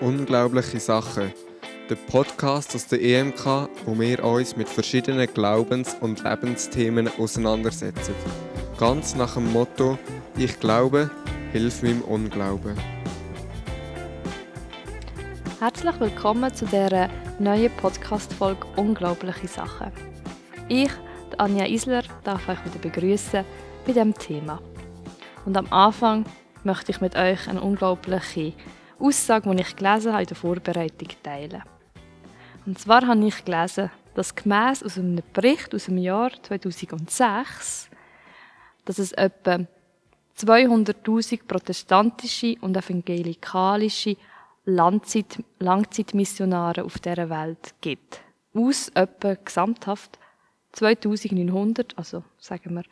Unglaubliche Sachen. Der Podcast aus der EMK, wo wir uns mit verschiedenen Glaubens- und Lebensthemen auseinandersetzen. Ganz nach dem Motto: Ich glaube, hilf meinem Unglauben. Herzlich willkommen zu dieser neuen Podcast-Folge Unglaubliche Sachen. Ich, Anja Isler, darf euch wieder begrüßen bei diesem Thema. Und am Anfang möchte ich mit euch eine unglaubliche Aussage, die ich gelesen habe in der Vorbereitung, teilen. Und zwar habe ich gelesen, dass gemäss aus einem Bericht aus dem Jahr 2006, dass es etwa 200.000 protestantische und evangelikalische Langzeit Langzeitmissionare auf dieser Welt gibt. Aus etwa gesamthaft 2900, also sagen wir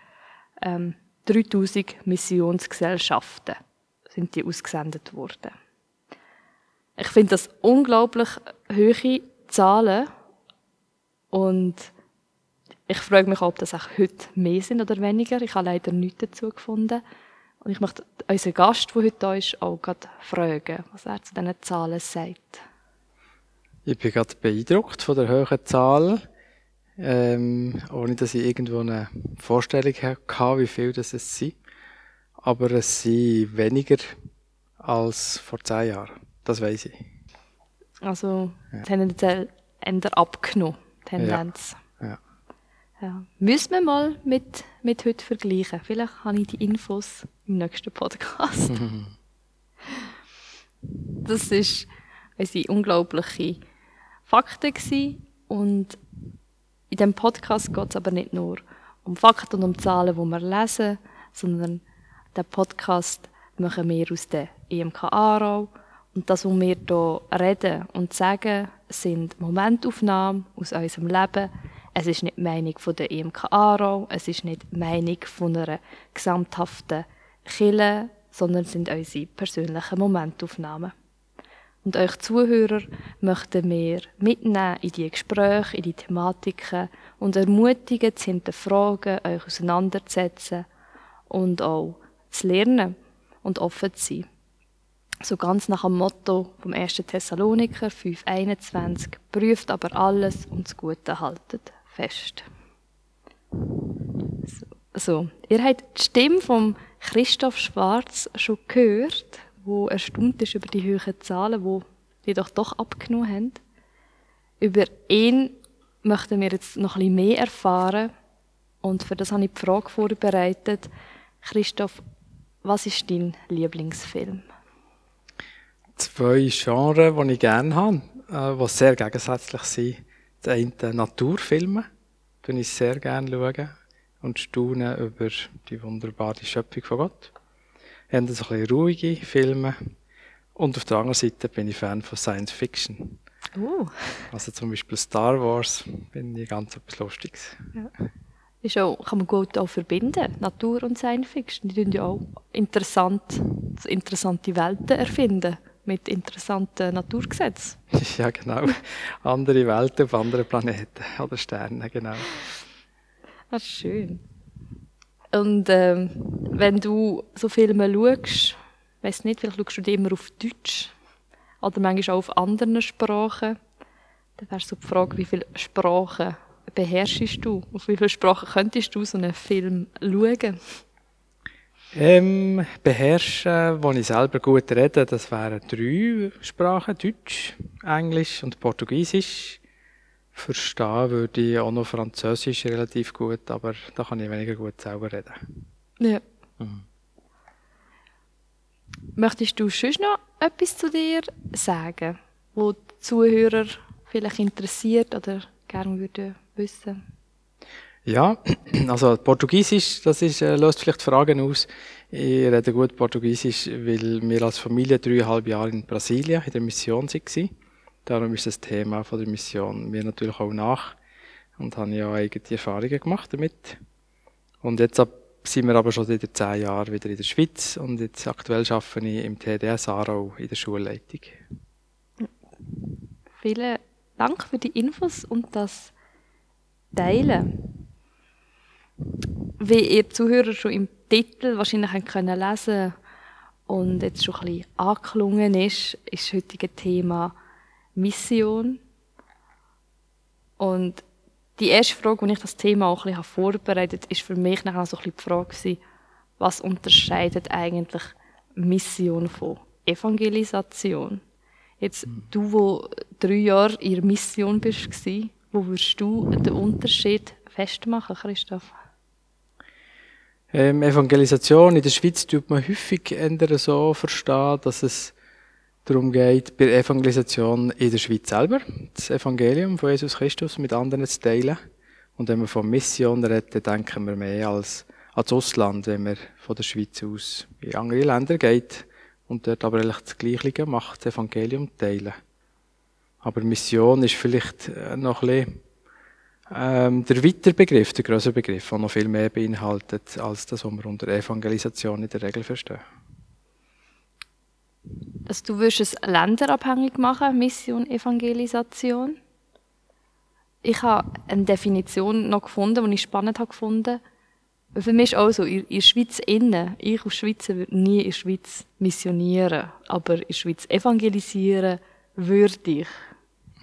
ähm, 3000 Missionsgesellschaften sind die ausgesendet worden. Ich finde das unglaublich hohe Zahlen und ich frage mich, ob das auch heute mehr sind oder weniger. Ich habe leider nichts dazu gefunden. Und ich möchte unseren Gast, der heute da ist, auch gerade fragen, was er zu diesen Zahlen sagt. Ich bin gerade beeindruckt von der hohen Zahl, ähm, ohne dass ich irgendwo eine Vorstellung hatte, wie viel das es sind. Aber es sind weniger als vor zehn Jahren. Das weiß ich. Also ja. tendenziell eher abgenommen, Tendenz. Ja. ja. ja. Müssen wir mal mit, mit heute vergleichen. Vielleicht habe ich die Infos im nächsten Podcast. das ist unsere unglaubliche Fakten gewesen. und in diesem Podcast geht es aber nicht nur um Fakten und um Zahlen, die wir lesen, sondern den Podcast machen wir aus der EMK Aarau und das, was wir hier reden und sagen, sind Momentaufnahmen aus unserem Leben. Es ist nicht die Meinung der EMK Aarau, es ist nicht die Meinung von einer gesamthaften Kille, sondern es sind unsere persönlichen Momentaufnahmen. Und euch Zuhörer möchten wir mitnehmen in die Gespräche, in die Thematiken und ermutigen, zu hinterfragen, euch auseinanderzusetzen und auch zu lernen und offen zu sein. So ganz nach dem Motto vom 1. Thessaloniker 5,21 prüft aber alles und das Gute haltet fest. So, so, ihr habt die Stimme von Christoph Schwarz schon gehört, wo erstaunt ist über die hohen Zahlen, wo die doch doch abgenommen haben. Über ihn möchten wir jetzt noch ein bisschen mehr erfahren und für das habe ich die Frage vorbereitet. Christoph, was ist dein Lieblingsfilm? Zwei Genres, die ich gerne habe, äh, die sehr gegensätzlich sind. Das eine Naturfilme, die ich sehr gerne schaue und staune über die wunderbare Schöpfung von Gott. Ich habe so ein bisschen ruhige Filme. Und auf der anderen Seite bin ich Fan von Science Fiction. Uh. Also zum Beispiel Star Wars bin ich ganz etwas Lustiges. Ja. Ist auch, kann man gut auch verbinden, Natur und Science Fiction. Die tun ja auch interessant, interessante Welten erfinden mit interessanten Naturgesetzen. Ja, genau. Andere Welten auf anderen Planeten oder Sternen, genau. Das ist schön. Und ähm, wenn du so Filme schaust, weiß nicht, vielleicht schaust du die immer auf Deutsch oder manchmal auch auf anderen Sprachen. Dann wäre so die Frage, wie viele Sprachen beherrschst du? Auf wie viele Sprachen könntest du so einen Film schauen? Ähm, beherrschen, wo ich selber gut rede, das wären drei Sprachen, Deutsch, Englisch und Portugiesisch. Verstehen würde ich auch noch Französisch relativ gut, aber da kann ich weniger gut selber reden. Ja. Mhm. Möchtest du schon noch etwas zu dir sagen, wo die Zuhörer vielleicht interessiert oder gerne würden wissen? Ja, also Portugiesisch, das ist, äh, löst vielleicht Fragen aus. Ich rede gut Portugiesisch, weil wir als Familie dreieinhalb Jahre in Brasilien in der Mission waren. Darum ist das Thema von der Mission mir natürlich auch nach und habe ja eigene Erfahrungen gemacht damit. Und jetzt sind wir aber schon seit zehn Jahren wieder in der Schweiz und jetzt aktuell arbeite ich im TDS Aarau in der Schulleitung. Vielen Dank für die Infos und das Teilen. Wie ihr Zuhörer schon im Titel wahrscheinlich haben können lesen und jetzt schon ein bisschen angeklungen ist, ist das heutige Thema Mission. Und die erste Frage, die ich das Thema auch ein bisschen vorbereitet habe, ist für mich nachher so ein bisschen die Frage gewesen, was unterscheidet eigentlich Mission von Evangelisation? Jetzt, du, wo drei Jahre in der Mission bist, wo würdest du den Unterschied festmachen, Christoph? Ähm, Evangelisation in der Schweiz tut man häufig so verstehen, dass es darum geht, bei Evangelisation in der Schweiz selber das Evangelium von Jesus Christus mit anderen zu teilen. Und wenn wir von Mission reden, denken wir mehr als ans Ausland, wenn man von der Schweiz aus in andere Länder geht und dort aber eigentlich das Gleiche macht, das Evangelium teilen. Aber Mission ist vielleicht noch ein bisschen ähm, der weitere Begriff, der größere Begriff, der noch viel mehr beinhaltet, als das, was wir unter Evangelisation in der Regel verstehen. Also du würdest es länderabhängig machen, Mission, Evangelisation? Ich habe eine Definition noch gefunden, die ich spannend habe gefunden. Für mich ist auch so, in der Schweiz innen, ich als Schweizer würde nie in der Schweiz missionieren, aber in der Schweiz evangelisieren würde ich.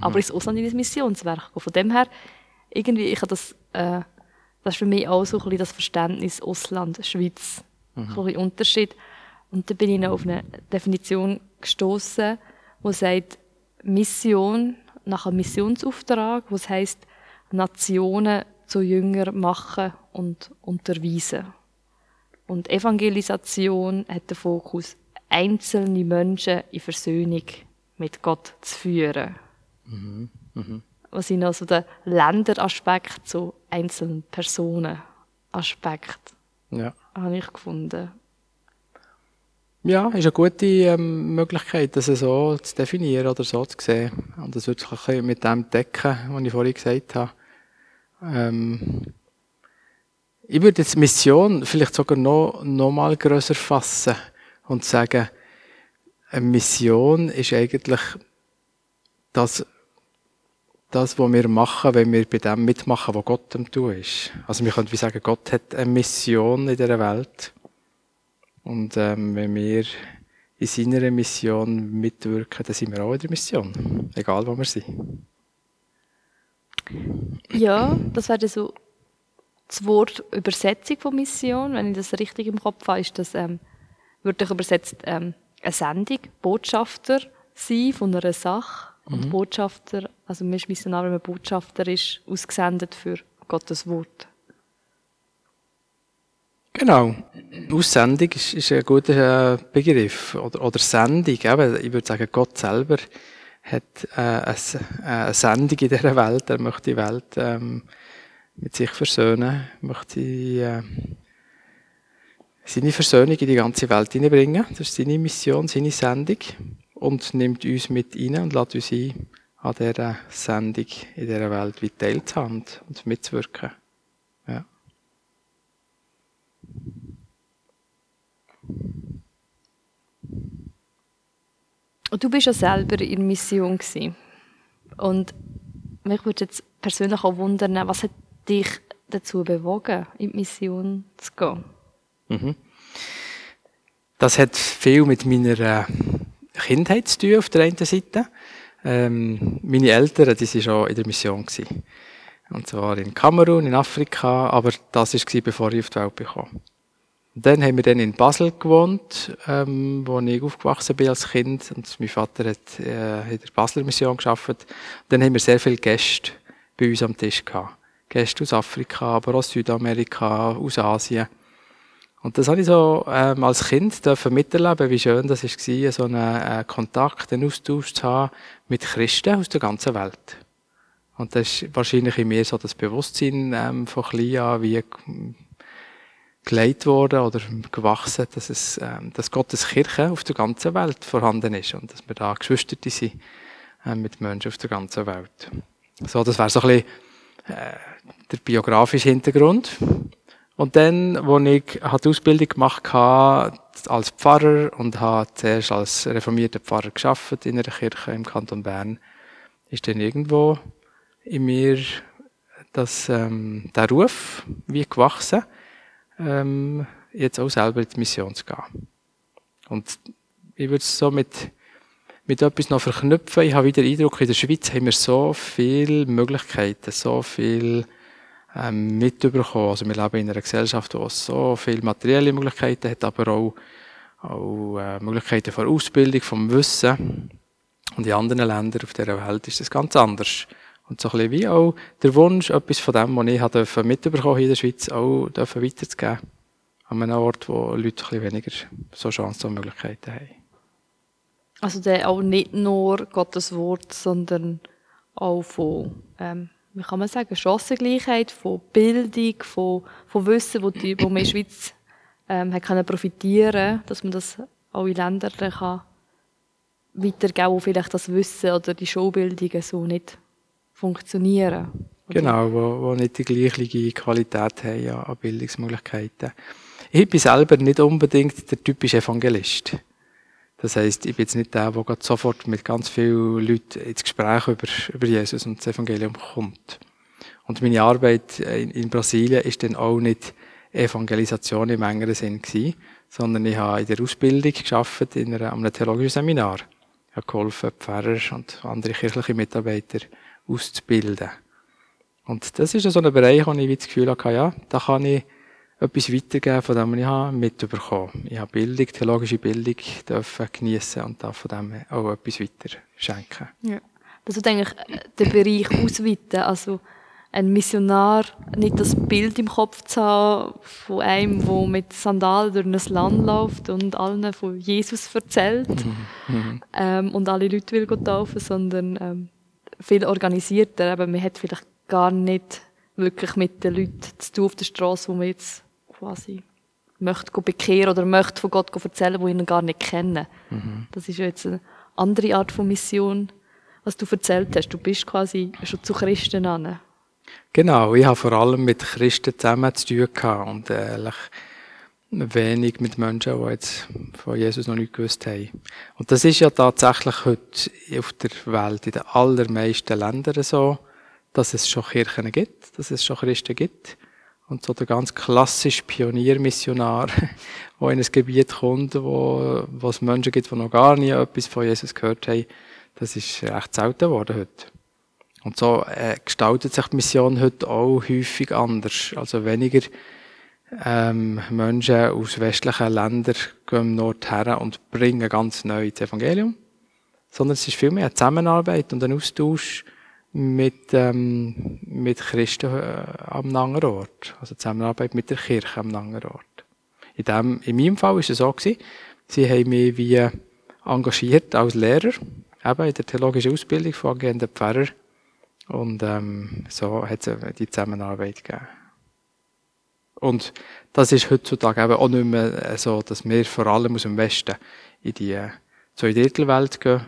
Aber ins Ausland in ein Missionswerk Von dem her irgendwie, ich habe das, äh, das ist für mich auch so ein bisschen das Verständnis Ausland, Schweiz, mhm. ein bisschen Unterschied. Und da bin ich noch auf eine Definition gestoßen, wo sagt Mission nach einem Missionsauftrag, was heißt Nationen zu Jünger machen und unterweisen. Und Evangelisation hat den Fokus, einzelne Menschen in Versöhnung mit Gott zu führen. Mhm. Mhm was sind also der Länderaspekt zu einzelnen Personenaspekt. Ja. Habe ich gefunden. Ja, ist eine gute ähm, Möglichkeit, das so zu definieren oder so zu sehen. Und das wird sich mit dem decken, was ich vorhin gesagt habe. Ähm, ich würde jetzt Mission vielleicht sogar noch, noch mal grösser fassen und sagen, eine Mission ist eigentlich das das, was wir machen, wenn wir bei dem mitmachen, was Gott am tun ist. Also wir können wie sagen, Gott hat eine Mission in dieser Welt. Und ähm, wenn wir in seiner Mission mitwirken, dann sind wir auch in der Mission. Egal, wo wir sind. Ja, das wäre so das Wort Übersetzung von Mission. Wenn ich das richtig im Kopf habe, ist das ähm, wirklich übersetzt ähm, eine Sendung, Botschafter sein von einer Sache und mhm. Botschafter, also man ist Missionar, wenn man Botschafter ist, ausgesendet für Gottes Wort. Genau. Aussendung ist, ist ein guter äh, Begriff. Oder, oder Sendung. Eben, ich würde sagen, Gott selber hat äh, eine, eine Sendung in dieser Welt. Er möchte die Welt ähm, mit sich versöhnen, möchte äh, seine Versöhnung in die ganze Welt hineinbringen. Das ist seine Mission, seine Sendung und nimmt uns mit rein und lässt uns ein, an dieser Sendung in dieser Welt wie teilzuhaben und mitzuwirken. Ja. Und du bist ja selber in Mission gewesen. Und mich würde jetzt persönlich auch wundern, was hat dich dazu bewogen, in die Mission zu gehen? Mhm. Das hat viel mit meiner äh, Kindheit zu tun auf der einen Seite. Ähm, meine Eltern, die waren schon in der Mission. Gewesen. Und zwar in Kamerun, in Afrika, aber das war, bevor ich auf die Welt kam. Dann haben wir dann in Basel gewohnt, ähm, wo ich aufgewachsen bin als Kind. Und mein Vater hat äh, in der Basler Mission geschafft. Dann haben wir sehr viele Gäste bei uns am Tisch gehabt. Gäste aus Afrika, aber aus Südamerika, aus Asien. Und das habe ich so ähm, als Kind dürfen miterleben, wie schön das war, so einen äh, Kontakt, einen Austausch zu haben mit Christen aus der ganzen Welt. Und das ist wahrscheinlich in mir so das Bewusstsein ähm, von klein an wie geleitet worden oder gewachsen, dass es, ähm, dass Gottes Kirche auf der ganzen Welt vorhanden ist und dass wir da Geschwister sind äh, mit Menschen auf der ganzen Welt. So, das wäre so ein bisschen äh, der biografische Hintergrund. Und dann, als ich die Ausbildung gemacht habe als Pfarrer und habe zuerst als reformierter Pfarrer geschafft in einer Kirche im Kanton Bern, ist dann irgendwo in mir das, ähm, der Ruf wie gewachsen, ähm, jetzt auch selber in die Mission zu gehen. Und ich würde es so mit, mit etwas noch verknüpfen. Ich habe wieder den Eindruck, in der Schweiz haben wir so viele Möglichkeiten, so viel ähm, mitbekommen. Also wir leben in einer Gesellschaft, die so viele materielle Möglichkeiten hat, aber auch, auch äh, Möglichkeiten von Ausbildung, vom Wissen. Und in anderen Ländern auf dieser Welt ist das ganz anders. Und so ein bisschen wie auch der Wunsch, etwas von dem, was ich mitbekommen in der Schweiz, auch weiterzugeben. An einem Ort, wo Leute ein bisschen weniger so Chancen und Möglichkeiten haben. Also der auch nicht nur Gottes Wort, sondern auch von, ähm, wie kann man sagen, Chancengleichheit, von Bildung, von, von Wissen, wo, die, wo man in der Schweiz ähm, hat können profitieren dass man das auch in Ländern kann weitergeben, wo vielleicht das Wissen oder die Schulbildungen so nicht funktionieren. Genau, wo, wo nicht die gleiche Qualität haben an Bildungsmöglichkeiten. Ich bin selber nicht unbedingt der typische Evangelist. Das heißt, ich bin jetzt nicht der, der sofort mit ganz vielen Leuten ins Gespräch über, über Jesus und das Evangelium kommt. Und meine Arbeit in, in Brasilien ist dann auch nicht Evangelisation im engeren Sinn gewesen, sondern ich habe in der Ausbildung geschafft in einer, einem theologischen Seminar. Ich habe geholfen, Pfarrer und andere kirchliche Mitarbeiter auszubilden. Und das ist so ein Bereich, wo ich das Gefühl hatte, ja, da kann ich etwas weitergeben von dem, was ich habe mitbekommen Ich habe Bildung, theologische Bildung dürfen geniessen und darf von dem auch etwas weiter schenken. Ja. Das wird eigentlich den Bereich ausweiten, also ein Missionar nicht das Bild im Kopf zu haben von einem, der mit Sandalen durch ein Land läuft und allen von Jesus erzählt mhm. ähm, und alle Leute will taufen, sondern ähm, viel organisierter. Aber man hat vielleicht gar nicht wirklich mit den Leuten zu tun auf der Straße, wo man jetzt quasi möchte bekehren oder möchte von Gott erzählen, wo ihn gar nicht kennen. Mhm. Das ist jetzt eine andere Art von Mission, was du erzählt hast. Du bist quasi schon zu Christen an. Genau, ich habe vor allem mit Christen zusammen zu tun gehabt und ehrlich wenig mit Menschen, die jetzt von Jesus noch nicht gewusst haben. Und das ist ja tatsächlich heute auf der Welt in den allermeisten Ländern so, dass es schon Kirchen gibt, dass es schon Christen gibt. Und so der ganz klassische Pioniermissionar, der in ein Gebiet kommt, wo, wo es Menschen gibt, die noch gar nie etwas von Jesus gehört haben, das ist recht selten geworden heute. Und so äh, gestaltet sich die Mission heute auch häufig anders. Also weniger ähm, Menschen aus westlichen Ländern gehen dort her und bringen ganz neu das Evangelium. Sondern es ist vielmehr eine Zusammenarbeit und ein Austausch mit, ähm, mit Christen äh, am anderen Ort. Also Zusammenarbeit mit der Kirche am anderen Ort. In, dem, in meinem Fall war es so, gewesen, sie haben mich wie engagiert als Lehrer, eben in der theologischen Ausbildung von angehenden Pfarrer. Und ähm, so hat es die Zusammenarbeit gegeben. Und das ist heutzutage eben auch nicht mehr so, dass wir vor allem aus dem Westen in die äh, Zweidrittelwelt gehen,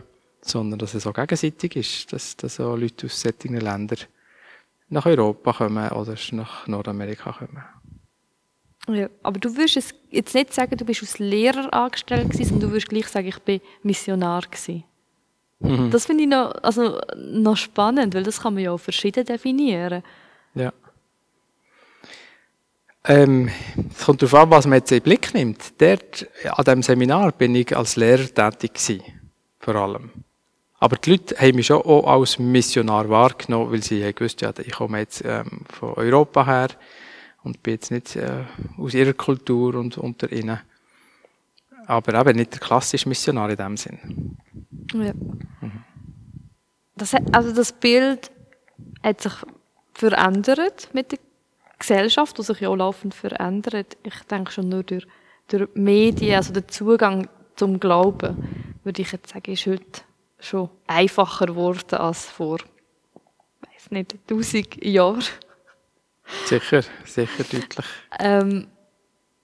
sondern dass es auch gegenseitig ist, dass, dass auch Leute aus solchen Ländern nach Europa kommen oder nach Nordamerika kommen. Ja, aber du würdest jetzt nicht sagen, du bist als Lehrer angestellt gewesen, sondern du würdest gleich sagen, ich bin Missionar gewesen. Mhm. Das finde ich noch, also, noch spannend, weil das kann man ja auch verschieden definieren. Ja. Ähm, es kommt darauf an, was man jetzt in den Blick nimmt. Dort, an diesem Seminar bin ich als Lehrer tätig gewesen, vor allem. Aber die Leute haben mich schon auch als Missionar wahrgenommen, weil sie haben gewusst, ja, ich komme jetzt ähm, von Europa her und bin jetzt nicht äh, aus ihrer Kultur und unter ihnen. Aber eben nicht der klassische Missionar in dem Sinn. Ja. Mhm. Das, also das Bild hat sich verändert mit der Gesellschaft, die sich ja auch laufend verändert. Ich denke schon nur durch, durch Medien, also der Zugang zum Glauben, würde ich jetzt sagen, ist heute schon einfacher geworden als vor, weiß nicht, tausend Jahren. Sicher, sicher deutlich. Ähm,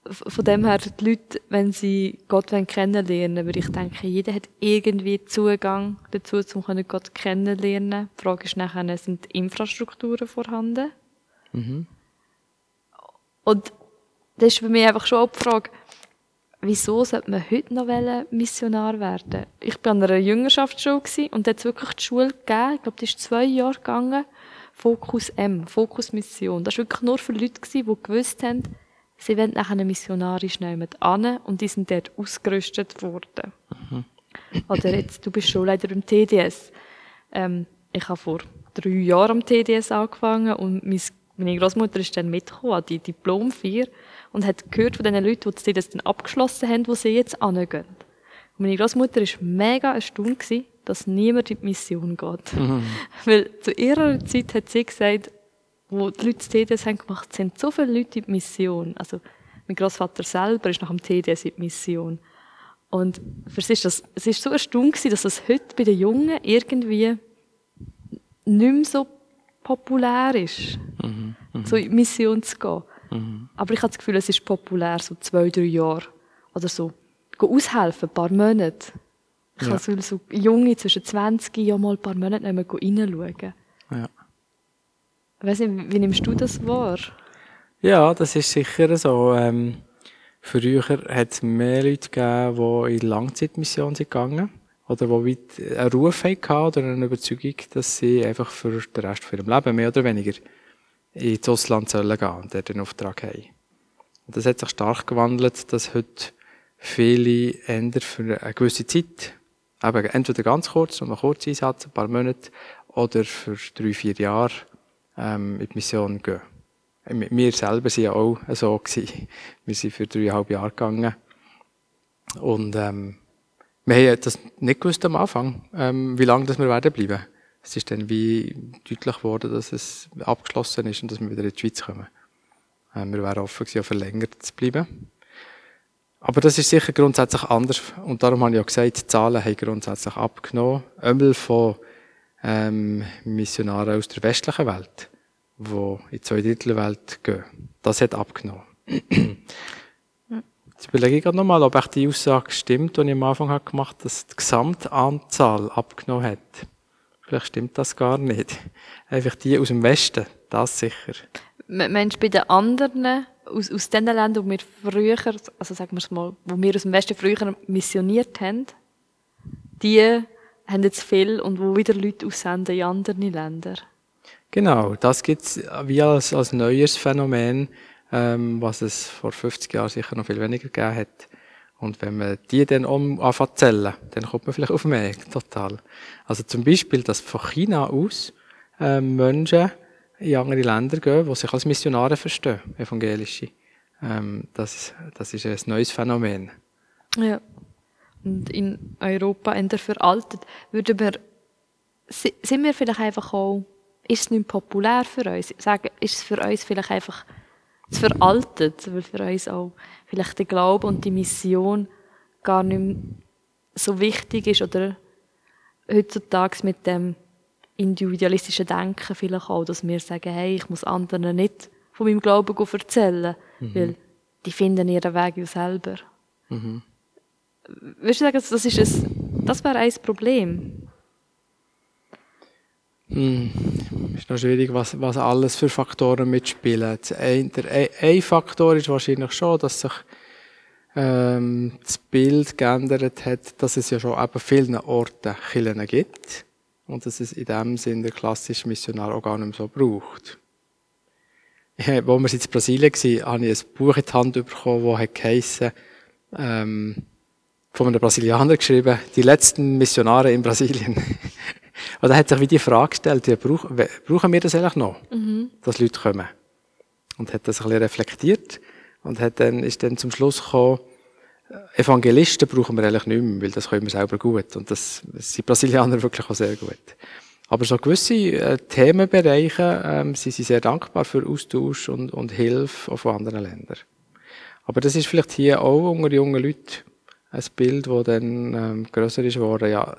von dem her, die Leute, wenn sie Gott kennenlernen wollen, würde ich denken, jeder hat irgendwie Zugang dazu, um Gott kennenlernen. Die Frage ist nachher, sind Infrastrukturen vorhanden? Mhm. Und das ist bei mir einfach schon auch die Frage, wieso sollte man heute noch Missionar werden? Ich war an einer Jüngerschaftsschule und da hat wirklich die Schule gegeben, ich glaube, die ist zwei Jahre gegangen, Fokus M, Fokus Mission. Das war wirklich nur für Leute, die gewusst haben, sie wollen nachher missionarisch nehmen an und die sind dort ausgerüstet worden. Oder jetzt, du bist Schulleiter im TDS. Ähm, ich habe vor drei Jahren am TDS angefangen und meine Großmutter ist dann mitgekommen an die Diplomfeier und hat gehört von den Leuten, die das dann abgeschlossen haben, wo sie jetzt angehen. Und meine Großmutter war mega erstaunt, gewesen, dass niemand in die Mission geht. Mhm. Weil zu ihrer Zeit hat sie gesagt, wo die Leute das TDS haben gemacht, sind so viele Leute in die Mission. Also mein Großvater selber ist nach dem TDS in die Mission. Und für sie ist das, es ist so erstaunt gewesen, dass das heute bei den Jungen irgendwie nicht mehr so populär ist, mhm, mh. so in die Mission zu gehen. Mhm. Aber ich habe das Gefühl, es ist populär, so zwei, drei Jahre oder so. Gehen aushelfen, ein paar Monate. Ich ja. kann so Junge zwischen 20 ja mal ein paar Monate nicht mehr reinschauen. Ja. Ich weiss nicht, wie nimmst du das wahr? Ja, das ist sicher so. Ähm, früher hat es mehr Leute gegeben, die in Langzeitmissionen sind gegangen oder die einen Ruf hatten oder eine Überzeugung, dass sie einfach für den Rest von ihrem Leben mehr oder weniger ins Ausland sollen gehen und dort einen Auftrag haben. Und das hat sich stark gewandelt, dass heute viele Änder für eine gewisse Zeit, eben entweder ganz kurz, um einen kurzen Einsatz, ein paar Monate, oder für drei, vier Jahre ähm, in die Mission gehen. Wir selber waren ja auch so. Gewesen. Wir sind für dreieinhalb Jahre gegangen. Und ähm, wir haben das nicht gewusst am Anfang, ähm, wie lange das wir werden bleiben. Es ist dann wie deutlich geworden, dass es abgeschlossen ist und dass wir wieder in die Schweiz kommen. Ähm, wir wären offen gewesen, verlängert zu bleiben. Aber das ist sicher grundsätzlich anders. Und darum habe ich auch gesagt, die Zahlen haben grundsätzlich abgenommen. Einmal von ähm, Missionaren aus der westlichen Welt, die in die Welt gehen. Das hat abgenommen. Jetzt überlege ich gerade nochmal, ob auch die Aussage stimmt, die ich am Anfang habe gemacht habe, dass die Gesamtanzahl abgenommen hat. Vielleicht stimmt das gar nicht. Einfach die aus dem Westen, das sicher. Meinst du bei den anderen, aus, aus den Ländern, wo wir früher, also sagen wir es mal, wo wir aus dem Westen früher missioniert haben, die haben jetzt viel und wo wieder Leute aussenden in andere Länder? Genau, das gibt es wie als, als neues Phänomen ähm, was es vor 50 Jahren sicher noch viel weniger gegeben hat. Und wenn man die dann um anfängt zählen, dann kommt man vielleicht auf mehr, total. Also zum Beispiel, dass von China aus äh, Menschen in andere Länder gehen, die sich als Missionare verstehen, evangelische. Ähm, das, das ist ein neues Phänomen. Ja. Und in Europa eher veraltet. Würden wir, sind wir vielleicht einfach auch, ist es nicht populär für uns? Sagen, ist es für uns vielleicht einfach zu veraltet, weil für uns auch vielleicht der Glaube und die Mission gar nicht mehr so wichtig ist oder heutzutage mit dem individualistischen Denken vielleicht auch, dass wir sagen, hey, ich muss anderen nicht von meinem Glauben erzählen, mhm. weil die finden ihren Weg ja selber. Mhm. Würdest du sagen, das, ist ein, das wäre ein Problem? Hm, ist noch schwierig, was, was alles für Faktoren mitspielen. Ein, der, ein Faktor ist wahrscheinlich schon, dass sich ähm, das Bild geändert hat, dass es ja schon eben vielen Orten Kirchen gibt und dass es in dem Sinn der klassische Missionar auch gar nicht mehr so braucht. Ja, wo wir in Brasilien waren, habe ich ein Buch in die Hand bekommen, das geheissen, ähm, von einem Brasilianer geschrieben, die letzten Missionare in Brasilien. Und da hat sich wie die Frage gestellt, ja, brauchen, wir das eigentlich noch, mhm. dass Leute kommen? Und hat das ein bisschen reflektiert und hat dann, ist dann zum Schluss gekommen, Evangelisten brauchen wir eigentlich nicht mehr, weil das können wir selber gut. Und das, das sind Brasilianer wirklich auch sehr gut. Aber so gewisse äh, Themenbereiche ähm, sind sie sehr dankbar für Austausch und, und Hilfe auch von anderen Ländern. Aber das ist vielleicht hier auch unter jungen Leuten ein Bild, das dann ähm, grösser ist geworden. Ja,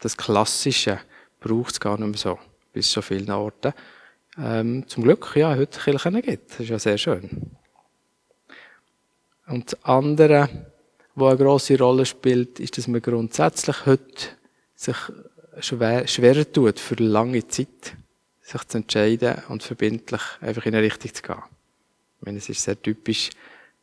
das Klassische braucht es gar nicht mehr so, bis so vielen Orten. Ähm, zum Glück, ja, heute Kirchen gibt. Das ist ja sehr schön. Und das andere, was eine grosse Rolle spielt, ist, dass man grundsätzlich heute sich schwer, schwerer tut, für lange Zeit sich zu entscheiden und verbindlich einfach in eine Richtung zu gehen. Ich meine, es ist sehr typisch,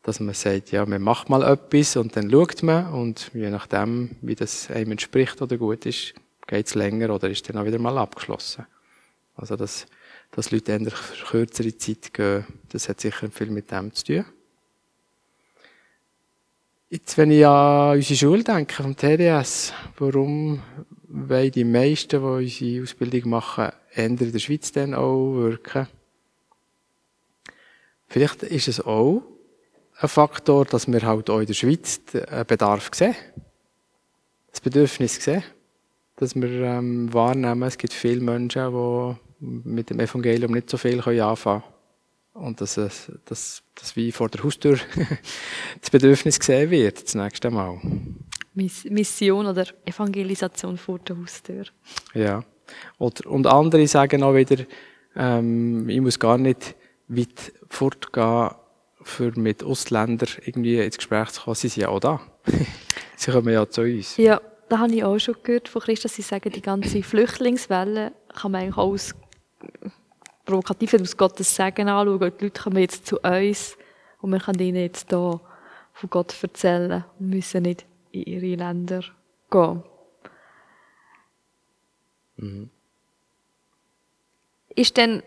dass man sagt, ja, man macht mal etwas und dann schaut man und je nachdem, wie das einem entspricht oder gut ist, geht es länger oder ist dann auch wieder mal abgeschlossen. Also, dass, dass Leute endlich für kürzere Zeit gehen, das hat sicher viel mit dem zu tun. Jetzt, wenn ich an unsere Schule denke, vom TDS, warum wollen die meisten, die unsere Ausbildung machen, eher in der Schweiz dann auch wirken? Vielleicht ist es auch ein Faktor, dass wir halt auch in der Schweiz einen Bedarf sehen. Das Bedürfnis sehen. Dass wir ähm, wahrnehmen, es gibt viele Menschen, die mit dem Evangelium nicht so viel anfangen können. Und dass, es, dass, dass wie vor der Haustür das Bedürfnis gesehen wird, das nächste Mal. Mission oder Evangelisation vor der Haustür. Ja. Oder, und andere sagen auch wieder, ähm, ich muss gar nicht weit fortgehen, für mit Ausländern irgendwie ins Gespräch zu kommen. Sie sind ja auch da. sie kommen ja zu uns. Ja, da habe ich auch schon gehört von Christen, sie sagen, die ganze Flüchtlingswelle kann man eigentlich auch aus provokativ aus Gottes Segen anschauen. Die Leute kommen jetzt zu uns und wir können ihnen jetzt hier von Gott erzählen und müssen nicht in ihre Länder gehen. Mhm. Ist denn,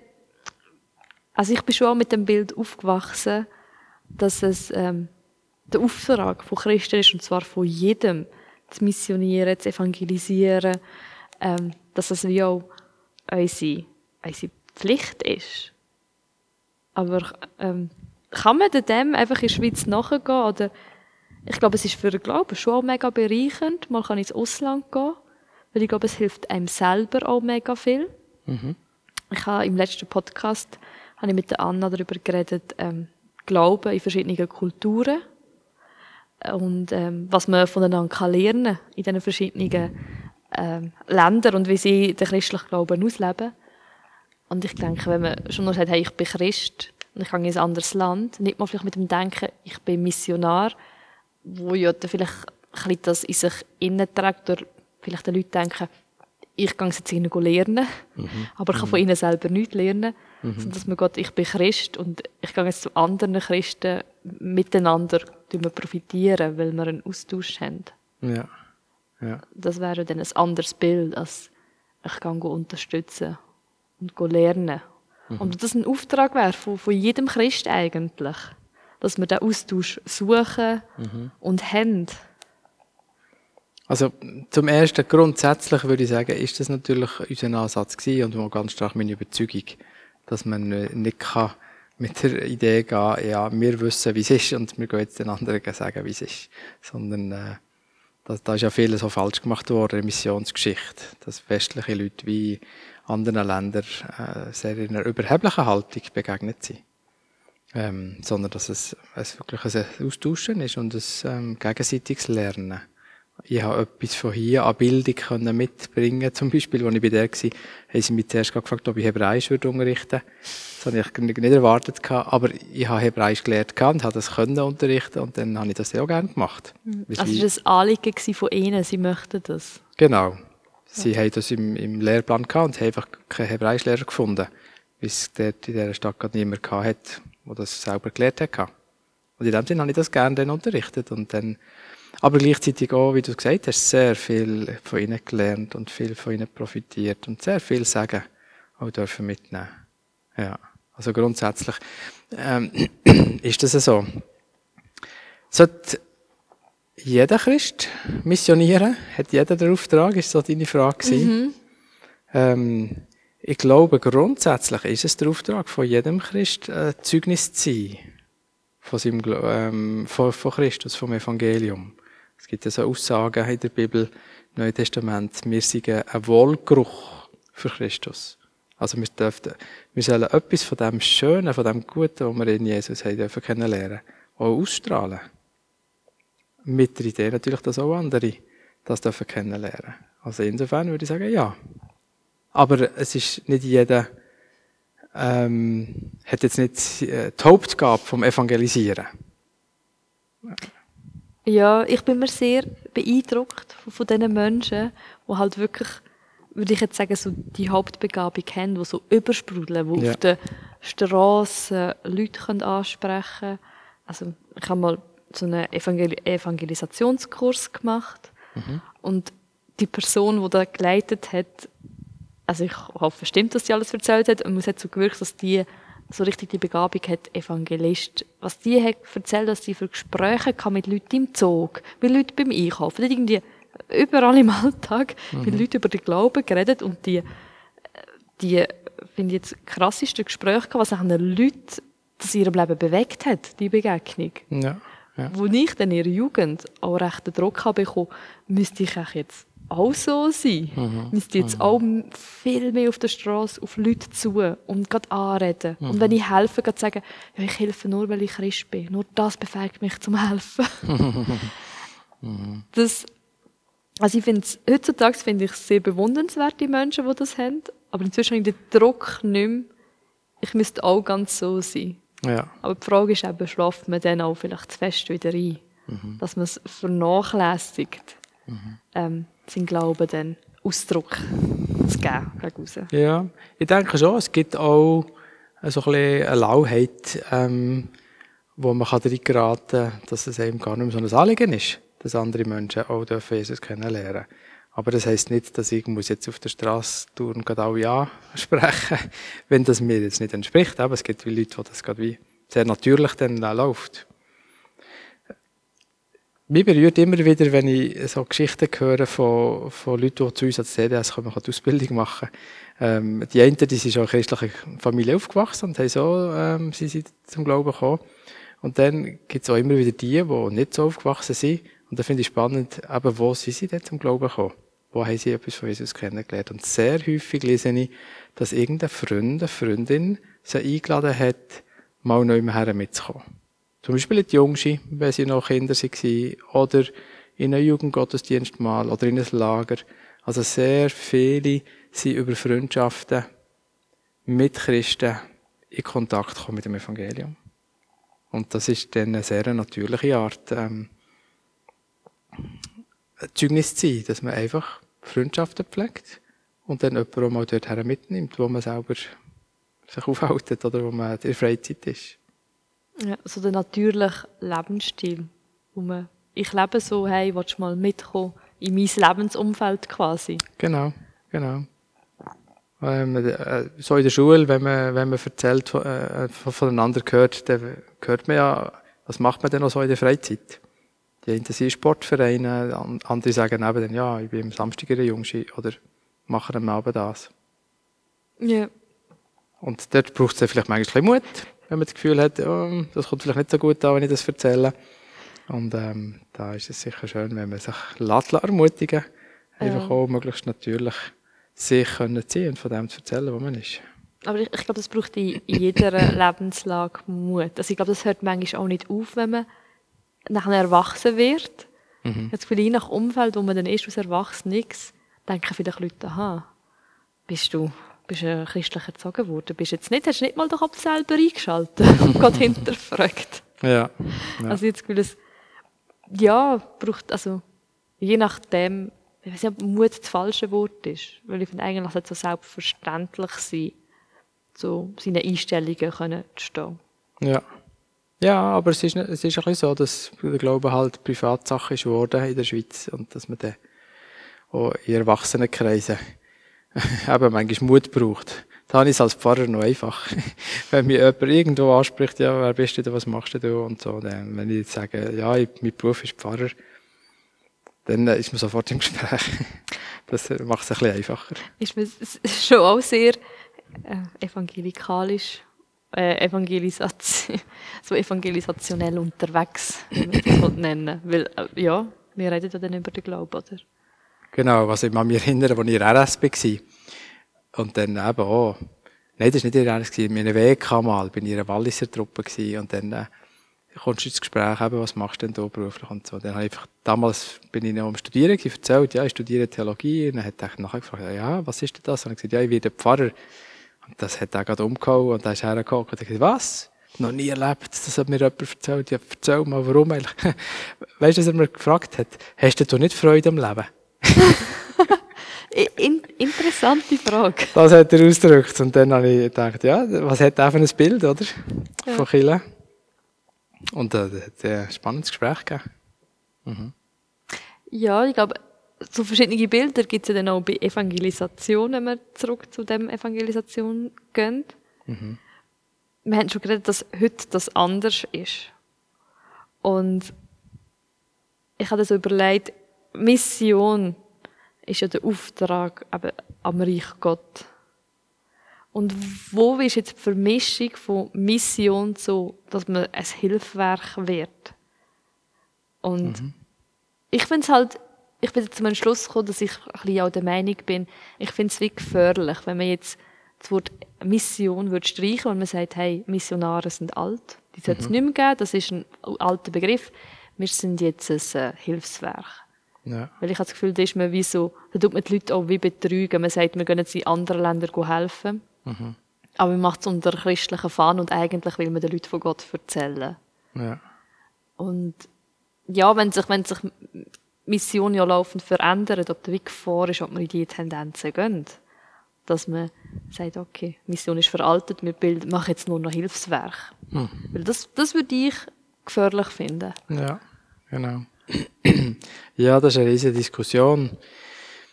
also ich bin schon auch mit dem Bild aufgewachsen, dass es ähm, der Auftrag von Christen ist, und zwar von jedem, zu missionieren, zu evangelisieren, ähm, dass es wie auch unsere, unsere Pflicht ist. Aber ähm, kann man dem einfach in der Schweiz nachgehen? Oder ich glaube, es ist für den Glauben schon auch mega bereichernd. Man kann ins Ausland gehen, weil ich glaube, es hilft einem selber auch mega viel. Mhm. Ich habe im letzten Podcast habe ich mit der Anna darüber geredet, ähm, Glauben in verschiedenen Kulturen und ähm, was man voneinander kann lernen in diesen verschiedenen ähm, Ländern und wie sie den christlichen Glauben ausleben. Und ich denke, wenn man schon nur sagt, hey, ich bin Christ und ich gehe in ein anderes Land, nicht mal vielleicht mit dem Denken, ich bin Missionar, wo ja dann vielleicht ein bisschen das in sich innen trägt, oder vielleicht die Leute denken, ich gehe jetzt ihnen lernen, mhm. aber ich kann von ihnen selber nichts lernen. Mhm. Sondern dass man geht, ich bin Christ und ich gehe jetzt zu anderen Christen miteinander wir profitieren, weil wir einen Austausch haben. Ja. ja. Das wäre dann ein anderes Bild, als ich gehe unterstützen und lernen. Mhm. Und das ein Auftrag wäre von, von jedem Christ eigentlich, dass wir den Austausch suchen mhm. und haben. Also zum Ersten grundsätzlich würde ich sagen, ist das natürlich unser Ansatz gewesen und auch ganz stark meine Überzeugung, dass man nicht kann mit der Idee gehen, ja, wir wissen, wie es ist und wir gehen jetzt den anderen sagen, wie es ist, sondern äh, da, da ist ja vieles so falsch gemacht worden Missionsgeschichte, dass westliche Leute wie anderen Ländern äh, sehr in einer überheblichen Haltung begegnet sind. Ähm, sondern dass es, es wirklich ein Austauschen ist und ein ähm, gegenseitiges Lernen. Ich habe etwas von hier an Bildung können mitbringen Zum Beispiel, als ich bei der war, haben sie mich zuerst gefragt, ob ich Hebräisch würde unterrichten Das habe ich nicht erwartet. Aber ich habe Hebräisch gelernt und habe das können unterrichten und dann habe ich das auch gerne gemacht. Also war das Anliegen von Ihnen, Sie möchten das? Genau. Sie ja. haben das im, im Lehrplan gehabt und haben einfach keinen Hebräischlehrer gefunden, weil es dort in dieser Stadt gerade niemand hat, der das selber gelernt hat. Und in dem Sinne habe ich das gerne dann unterrichtet und dann, aber gleichzeitig auch, wie du gesagt hast, sehr viel von ihnen gelernt und viel von ihnen profitiert und sehr viel sagen auch dürfen mitnehmen. Ja. Also grundsätzlich ähm, ist das so. Sollte jeder Christ missionieren? Hat jeder den Auftrag? Ist so deine Frage mhm. ähm, ich glaube, grundsätzlich ist es der Auftrag von jedem Christ, ein Zeugnis zu sein von, seinem, ähm, von, von Christus, vom Evangelium. Es gibt ja so Aussagen in der Bibel, im Neuen Testament, wir sind ein Wohlgeruch für Christus. Also wir, dürfen, wir sollen etwas von dem Schönen, von dem Guten, was wir in Jesus haben dürfen kennenlernen, auch ausstrahlen mit der Idee natürlich, dass auch andere das dürfen kennenlernen. Also insofern würde ich sagen, ja. Aber es ist nicht jeder, ähm, hat jetzt nicht äh, die Hauptgabe vom Evangelisieren. Ja, ich bin mir sehr beeindruckt von, von diesen Menschen, die halt wirklich, würde ich jetzt sagen, so die Hauptbegabung haben, die so übersprudeln, die ja. auf der Straße Leute ansprechen können. Also ich habe mal so einen Evangel Evangelisationskurs gemacht. Mhm. Und die Person, die da geleitet hat, also ich hoffe, stimmt, dass sie alles erzählt hat, und es hat so gewirkt, dass die so richtig die Begabung hat, Evangelist, was die hat erzählt, dass sie für Gespräche kann mit Leuten im Zug, mit Leuten beim Einkaufen, nicht irgendwie überall im Alltag mhm. mit Leuten über den Glauben geredet und die, die finde ich jetzt krasseste Gespräche was auch Leute das ihrem Leben bewegt hat, die Begegnung. Ja, ja. Wo ich dann in ihrer Jugend auch recht den Druck habe bekommen, müsste ich jetzt auch so sein. Mhm. Müsste jetzt mhm. auch viel mehr auf der Straße auf Leute zu und gerade anreden. Mhm. Und wenn ich helfe, gerade sagen, ja, ich helfe nur, weil ich Christ bin. Nur das befähigt mich zum Helfen. das, also ich finde heutzutage finde ich es sehr bewundernswert, die Menschen, die das haben. Aber inzwischen habe ich den Druck nicht mehr, ich müsste auch ganz so sein. Ja. Aber die Frage ist eben, schlaft man dann auch vielleicht zu fest wieder ein? Mhm. Dass man es vernachlässigt, mhm. ähm, seinen Glauben dann Ausdruck zu geben gegen Ja, ich denke schon, es gibt auch so ein bisschen eine Lauheit, ähm, wo man kann darin geraten kann, dass es eben gar nicht mehr so ein Anliegen ist, dass andere Menschen auch Jesus kennenlernen dürfen. Aber das heisst nicht, dass ich muss jetzt auf der Straße touren und alle ansprechen, wenn das mir jetzt nicht entspricht. Aber es gibt Leute, wo das gerade wie sehr natürlich dann läuft. Mich berührt immer wieder, wenn ich so Geschichten höre von, von Leuten, die zu uns als CDS kommen, die Ausbildung machen. Ähm, die einen, die sind schon in christlicher Familie aufgewachsen und haben so, ähm, sie sind zum Glauben gekommen. Und dann gibt es auch immer wieder die, die nicht so aufgewachsen sind. Und da finde ich spannend, eben, wo sind sie denn zum Glauben gekommen? wo haben sie etwas von Jesus kennengelernt. Und sehr häufig lese ich, dass irgendein Freund, eine Freundin sie eingeladen hat, mal neu mitzukommen. Zum Beispiel in die Jungschi, wenn sie noch Kinder waren, oder in einen Jugendgottesdienst mal, oder in ein Lager. Also sehr viele sind über Freundschaften mit Christen in Kontakt gekommen mit dem Evangelium. Und das ist dann eine sehr natürliche Art, ähm, Zeugnis zu sein, dass man einfach Freundschaften pflegt und dann jemanden auch mal dorthin mitnimmt, wo man selber sich aufhält oder wo man in der Freizeit ist. Ja, so der natürliche Lebensstil, wo man, ich lebe so, hey, willst du mal mitkommen in mein Lebensumfeld quasi? Genau, genau. Ähm, äh, so in der Schule, wenn man, wenn man erzählt, äh, voneinander hört, dann hört man ja, was macht man denn noch so in der Freizeit? Die einen sind Sportvereine, andere sagen eben dann, ja, ich bin am Samstag in der Jungschi oder machen am Abend das. Ja. Und dort braucht es vielleicht manchmal ein bisschen Mut, wenn man das Gefühl hat, oh, das kommt vielleicht nicht so gut an, wenn ich das erzähle. Und ähm, da ist es sicher schön, wenn man sich lässt, ermutigen einfach auch möglichst natürlich sich können ziehen und von dem zu erzählen, wo man ist. Aber ich, ich glaube, das braucht in jeder Lebenslage Mut. Also ich glaube, das hört manchmal auch nicht auf, wenn man nachher erwachsen wird, mhm. jetzt vielleicht nach Umfeld, wo man dann ist, als erwachsen nichts, denken vielleicht Leute, aha, bist du, bist du christlich erzogen worden, bist jetzt nicht, hast du nicht mal den Kopf selber eingeschaltet und Gott hinterfragt. Ja. ja. Also jetzt Gefühl, es, ja, braucht, also, je nachdem, ich weiß nicht, ob Mut das falsche Wort ist, weil ich finde eigentlich, es so selbstverständlich sein, so seine Einstellungen können zu stehen. Ja. Ja, aber es ist, es ist ein bisschen so, dass der Glaube halt Privatsache ist geworden in der Schweiz und dass man dann auch in Erwachsenenkreisen eben manchmal Mut braucht. Da habe ich es als Pfarrer noch einfach. wenn mich jemand irgendwo anspricht, ja, wer bist du, was machst du und so, dann, wenn ich jetzt sage, ja, ich, mein Beruf ist Pfarrer, dann ist man sofort im Gespräch. Das macht es ein bisschen einfacher. Ist man schon auch sehr äh, evangelikalisch äh, Evangelisation, so evangelisationell unterwegs, wie man das nennen Weil, äh, ja, wir reden ja dann über den Glauben, oder? Genau, was ich mich erinnere, als ich RSB war. Und dann eben auch, nein, das war nicht in RSB, in meiner WK mal, bin ich in einer Walliser Truppe gewesen, und dann, äh, kommst du ins Gespräch, eben, was machst du denn da beruflich und so. Dann habe ich einfach, damals bin ich noch am Studieren gewesen, erzählt, ja, ich studiere Theologie, und dann hat er nachher gefragt, ja, was ist denn das? Und ich gesagt, ja, ich werde Pfarrer. Und das hat er gerade umgehauen und er ist hergekommen und hat gesagt, was? Noch nie erlebt, das hat mir jemand erzählt. Ja, erzähl mal, warum eigentlich. Weißt du, was er mir gefragt hat? Hast du nicht Freude am Leben? In, interessante Frage. Das hat er ausgedrückt. Und dann habe ich gedacht, ja, was hat er für ein Bild, oder? Ja. Von Chile. Und äh, hat ein spannendes Gespräch gegeben. Mhm. Ja, ich glaube, so verschiedene Bilder gibt es ja dann auch bei Evangelisation, wenn wir zurück zu dem Evangelisation gehen. Mhm. wir haben schon geredet, dass heute das anders ist. Und ich habe so überlegt, Mission ist ja der Auftrag eben am Reich Gott. Und wo ist jetzt die Vermischung von Mission so, dass man ein Hilfswerk wird? Und mhm. ich finde es halt, ich bin jetzt zum Schluss gekommen, dass ich ein bisschen auch der Meinung bin, ich finde es wie gefährlich, wenn man jetzt das Wort Mission würde streichen und man sagt, hey, Missionare sind alt, die sollte es mhm. nicht mehr geben, das ist ein alter Begriff, wir sind jetzt ein äh, Hilfswerk. Ja. Weil ich habe das Gefühl, da ist man wie so, da tut man die Leute auch wie betrügen. Man sagt, wir gehen jetzt in andere Länder helfen. Mhm. Aber man macht es unter christlichen Fahnen und eigentlich will man den Leuten von Gott erzählen. Ja. Und ja, wenn sich, wenn sich Mission ja laufend verändert, ob der Weg vor ist, ob man in diese Tendenzen gehen. Dass man sagt, okay, Mission ist veraltet, wir machen jetzt nur noch Hilfswerk. Hm. Weil das, das würde ich gefährlich finden. Ja, genau. ja, das ist eine riesige Diskussion.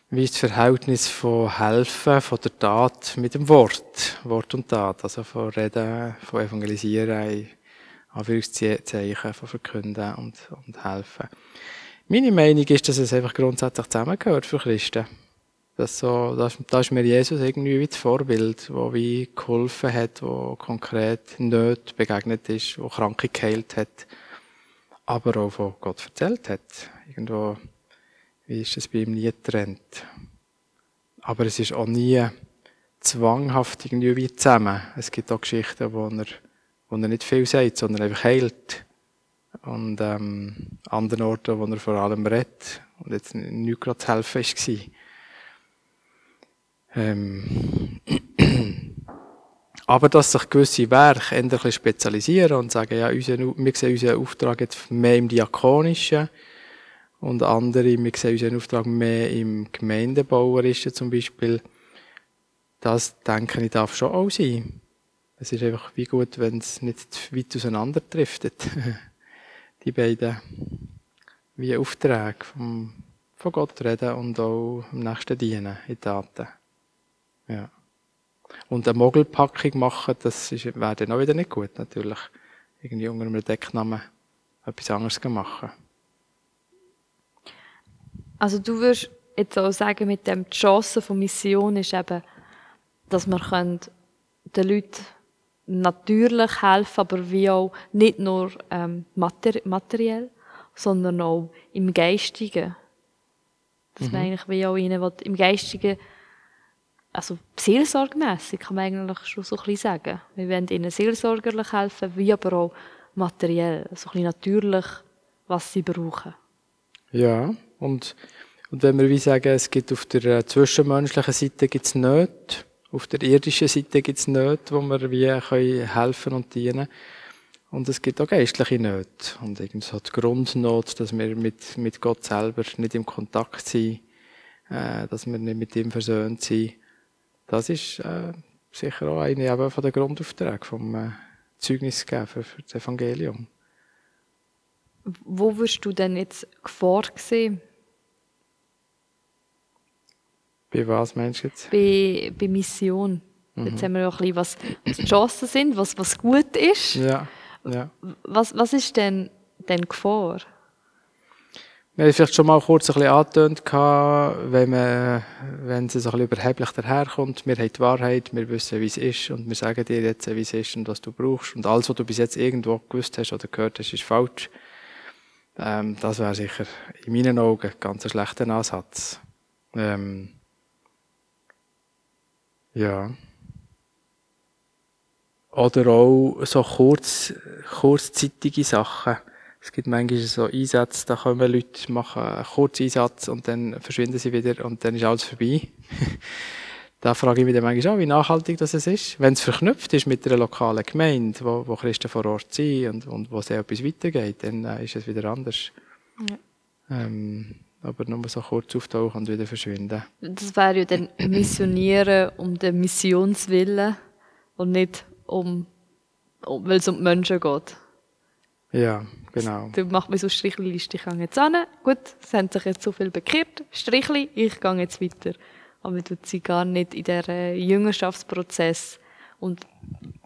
Wie ist das Verhältnis von Helfen, von der Tat mit dem Wort? Wort und Tat. Also von Reden, von Evangelisieren, Anführungszeichen, von Verkünden und, und Helfen. Meine Meinung ist, dass es einfach grundsätzlich zusammengehört für Christen. Das so, da ist mir Jesus irgendwie wie das Vorbild, wo wie geholfen hat, wo konkret nicht begegnet ist, wo Kranke geheilt hat, aber auch von Gott erzählt hat. Irgendwo, wie ist es bei ihm nie getrennt. Aber es ist auch nie zwanghaft irgendwie zusammen. Es gibt auch Geschichten, wo er, wo er nicht viel sagt, sondern einfach heilt. Und ähm, anderen Orten, wo er vor allem redet und jetzt nicht gerade zu helfen war. Ähm, aber dass sich gewisse Werke ein bisschen spezialisieren und sagen, ja, unser, wir sehen unseren Auftrag jetzt mehr im Diakonischen und andere, wir sehen unseren Auftrag mehr im Gemeindebauerischen zum Beispiel. Das, denke ich, darf schon auch sein. Es ist einfach wie gut, wenn es nicht weit auseinander driftet. Die beiden wie Aufträge vom, von Gott reden und auch im Nächsten dienen in Taten. Ja. Und eine Mogelpackung machen, das wäre dann auch wieder nicht gut, natürlich. Irgendwie unter einem Decknamen etwas anderes machen. Also du würdest jetzt auch sagen, mit dem die Chance von Mission ist eben, dass man den Leuten natürlich helfen aber wie auch nicht nur ähm, materiell, sondern auch im Geistigen. Dass mhm. man eigentlich wie auch ihnen im Geistigen also seelsorgmässig kann man eigentlich schon so ein sagen. Wir wollen ihnen seelsorgerlich helfen, wie aber auch materiell, so ein natürlich, was sie brauchen. Ja, und, und wenn wir wie sagen, es gibt auf der äh, zwischenmenschlichen Seite gibt's Nöte, auf der irdischen Seite gibt es Nöte, wo wir wie können helfen und dienen und es gibt auch geistliche Nöte und irgendwie so die Grundnot, dass wir mit, mit Gott selber nicht im Kontakt sind, äh, dass wir nicht mit ihm versöhnt sind das ist äh, sicher auch eine eben von der Grundaufträge vom äh, Zeugnisgeber für das Evangelium. Wo wirst du denn jetzt Gefahr sehen? Bei was meinst du jetzt? Bei, bei Mission. Mhm. Jetzt haben wir noch ein bisschen, was, was die Chancen sind, was, was gut ist. Ja, ja. Was, was ist denn, denn Gefahr? Wir haben vielleicht schon mal kurz ein bisschen angetönt, wenn, man, wenn es ein bisschen überheblich daherkommt. Wir haben die Wahrheit, wir wissen, wie es ist und wir sagen dir jetzt, wie es ist und was du brauchst. Und alles, was du bis jetzt irgendwo gewusst hast oder gehört hast, ist falsch. Ähm, das wäre sicher in meinen Augen ganz ein schlechter Ansatz. Ähm, ja. Oder auch so kurz, kurzzeitige Sachen es gibt manchmal so Einsätze, da kommen Leute, machen einen kurzen Einsatz und dann verschwinden sie wieder und dann ist alles vorbei. da frage ich mich dann manchmal auch, wie nachhaltig das ist. Wenn es verknüpft ist mit einer lokalen Gemeinde, wo, wo Christen vor Ort sind und, und wo es etwas weitergeht, dann äh, ist es wieder anders. Ja. Ähm, aber nur so kurz auftauchen und wieder verschwinden. Das wäre ja dann Missionieren um den Missionswillen und nicht um, um weil es um die Menschen geht. Ja, genau. Du machst mir so Strichliste, ich gehe jetzt an. Gut, es haben sich jetzt so viel bekehrt. Strichli, ich gehe jetzt weiter. Aber du sie gar nicht in diesen Jüngerschaftsprozess und